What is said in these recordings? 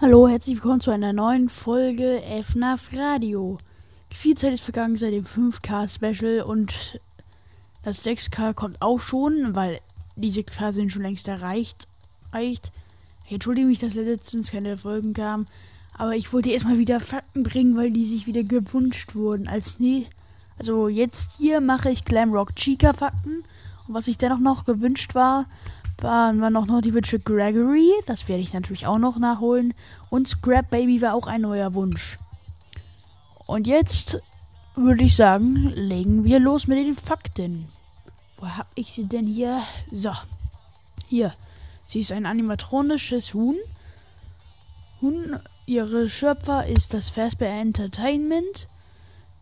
Hallo, herzlich willkommen zu einer neuen Folge FNAF Radio. Viel Zeit ist vergangen seit dem 5K Special und das 6K kommt auch schon, weil die 6K sind schon längst erreicht. Ich entschuldige mich, dass letztens keine Folgen kamen, aber ich wollte erstmal wieder Fakten bringen, weil die sich wieder gewünscht wurden. Als nie, also jetzt hier mache ich Glamrock Chica Fakten und was sich dennoch noch gewünscht war, waren wir noch, die Wünsche Gregory. Das werde ich natürlich auch noch nachholen. Und Scrap Baby war auch ein neuer Wunsch. Und jetzt würde ich sagen, legen wir los mit den Fakten. Wo habe ich sie denn hier? So. Hier. Sie ist ein animatronisches Huhn. Huhn, ihre Schöpfer ist das Fazbear Entertainment.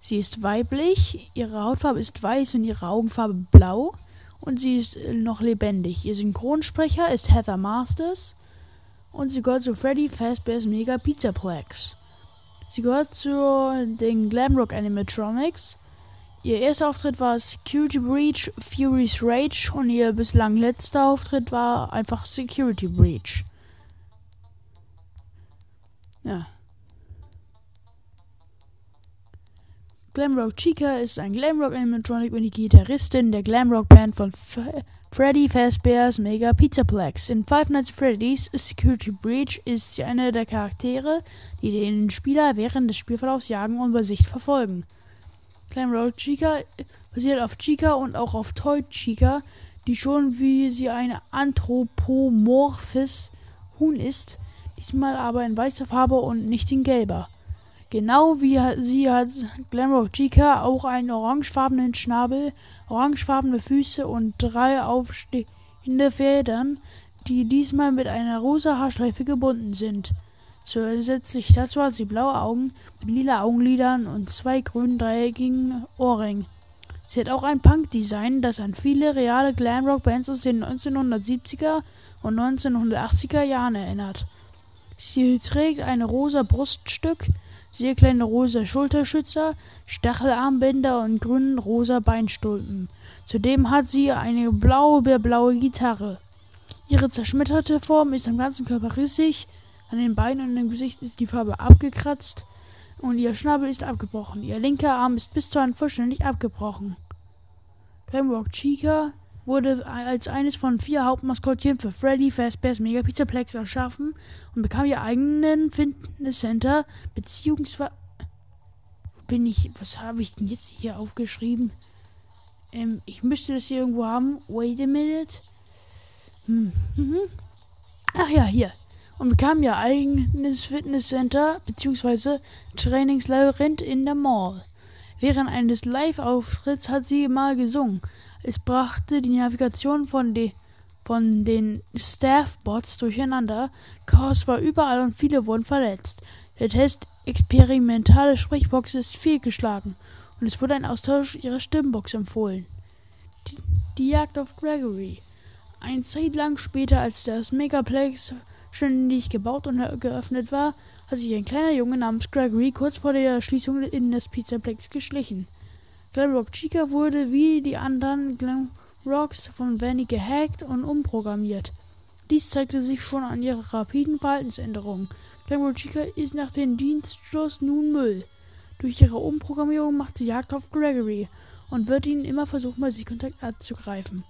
Sie ist weiblich, ihre Hautfarbe ist weiß und ihre Augenfarbe blau und sie ist äh, noch lebendig. Ihr Synchronsprecher ist Heather Masters und sie gehört zu Freddy Fazbear's Mega Pizzaplex. Sie gehört zu den Glamrock Animatronics. Ihr erster Auftritt war Security Breach, Fury's Rage und ihr bislang letzter Auftritt war einfach Security Breach. Ja. Glamrock Chica ist ein Glamrock Animatronic und die Gitarristin der Glamrock Band von F Freddy Fazbear's Mega Pizzaplex. In Five Nights at Freddy's Security Breach ist sie eine der Charaktere, die den Spieler während des Spielverlaufs jagen und bei Sicht verfolgen. Glamrock Chica basiert auf Chica und auch auf Toy Chica, die schon wie sie ein anthropomorphes Huhn ist, diesmal aber in weißer Farbe und nicht in gelber. Genau wie sie hat Glamrock Chica auch einen orangefarbenen Schnabel, orangefarbene Füße und drei aufstehende Federn, die diesmal mit einer rosa Haarschleife gebunden sind. Zusätzlich dazu hat sie blaue Augen mit lila Augenlidern und zwei grünen dreieckigen Ohrringen. Sie hat auch ein Punk-Design, das an viele reale Glamrock-Bands aus den 1970er und 1980er Jahren erinnert. Sie trägt ein rosa Bruststück, sehr kleine rosa Schulterschützer, Stachelarmbänder und grünen rosa Beinstulpen. Zudem hat sie eine blaue, blaue Gitarre. Ihre zerschmetterte Form ist am ganzen Körper rissig, an den Beinen und im Gesicht ist die Farbe abgekratzt und ihr Schnabel ist abgebrochen. Ihr linker Arm ist bis dahin vollständig abgebrochen. Glamrock Chica wurde als eines von vier Hauptmaskottchen für Freddy Fazbear's Mega Pizzaplex erschaffen und bekam ihr eigenen Fitnesscenter beziehungsweise bin ich was habe ich denn jetzt hier aufgeschrieben? Ähm, ich müsste das hier irgendwo haben. Wait a minute. Hm. Mhm. Ach ja, hier. Und bekam ihr eigenes Fitnesscenter beziehungsweise Trainingslabyrinth in der Mall. Während eines Live-Auftritts hat sie mal gesungen. Es brachte die Navigation von, de, von den Staff-Bots durcheinander. Chaos war überall und viele wurden verletzt. Der Test experimentale Sprechbox ist fehlgeschlagen und es wurde ein Austausch ihrer Stimmbox empfohlen. Die, die Jagd auf Gregory. Ein Zeit lang später, als das Megaplex ständig gebaut und geöffnet war, hat sich ein kleiner Junge namens Gregory kurz vor der Schließung in das Pizzaplex geschlichen. Glamrock Chica wurde wie die anderen Glamrocks von Vanny gehackt und umprogrammiert. Dies zeigte sich schon an ihrer rapiden Verhaltensänderung. Glamrock Chica ist nach dem Dienstschluss nun Müll. Durch ihre Umprogrammierung macht sie Jagd auf Gregory und wird ihn immer versuchen, bei sich Kontakt abzugreifen.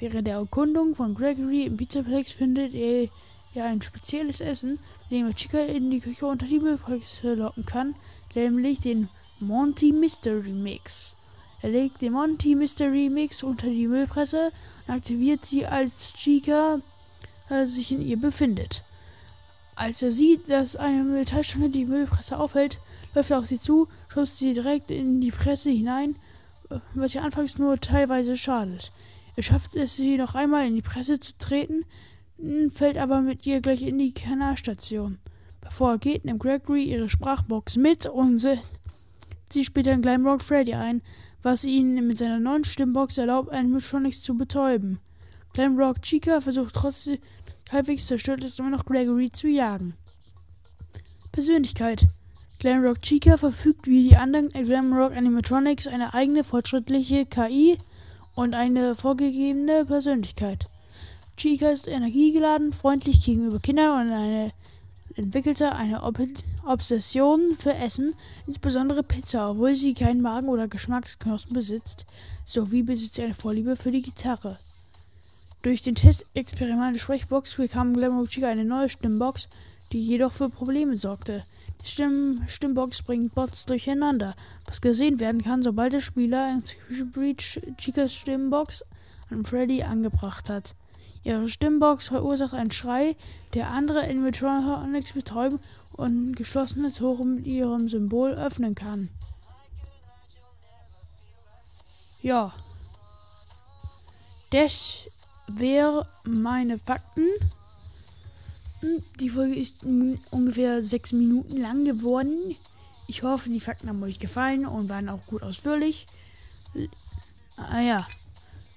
Während der Erkundung von Gregory im Pizzaplex findet er ja ein spezielles Essen, mit dem er Chica in die Küche unter die Müllpreise locken kann, nämlich den Monty Mystery Mix. Er legt den Monty Mystery Mix unter die Müllpresse und aktiviert sie, als Chica äh, sich in ihr befindet. Als er sieht, dass eine Metallstange die Müllpresse aufhält, läuft er auf sie zu, schubst sie direkt in die Presse hinein, was ihr anfangs nur teilweise schadet. Er schafft es, sie noch einmal in die Presse zu treten, fällt aber mit ihr gleich in die Kanalstation. Bevor er geht, nimmt Gregory ihre Sprachbox mit und sie später in Glamrock Freddy ein, was ihnen mit seiner neuen Stimmbox erlaubt, einen schon nichts zu betäuben. Glamrock Chica versucht trotzdem halbwegs zerstört ist immer noch Gregory zu jagen. Persönlichkeit Glamrock Chica verfügt wie die anderen Glamrock Animatronics eine eigene fortschrittliche KI und eine vorgegebene Persönlichkeit. Chica ist energiegeladen, freundlich gegenüber Kindern und eine entwickelte eine Ob Obsession für Essen, insbesondere Pizza, obwohl sie keinen Magen oder Geschmacksknospen besitzt, sowie besitzt sie eine Vorliebe für die Gitarre. Durch den Testexperiment Sprechbox bekam Glamour Chica eine neue Stimmbox, die jedoch für Probleme sorgte. Die Stimm Stimmbox bringt Bots durcheinander, was gesehen werden kann, sobald der Spieler Execution Breach Chicas Stimmbox an Freddy angebracht hat. Ihre Stimmbox verursacht einen Schrei, der andere Animatronics betäuben und geschlossene Tore mit ihrem Symbol öffnen kann. Ja. Das wären meine Fakten. Hm, die Folge ist ungefähr sechs Minuten lang geworden. Ich hoffe, die Fakten haben euch gefallen und waren auch gut ausführlich. Ah ja,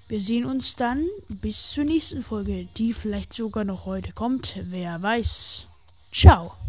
wir sehen uns dann bis zur nächsten Folge, die vielleicht sogar noch heute kommt. Wer weiß. Ciao.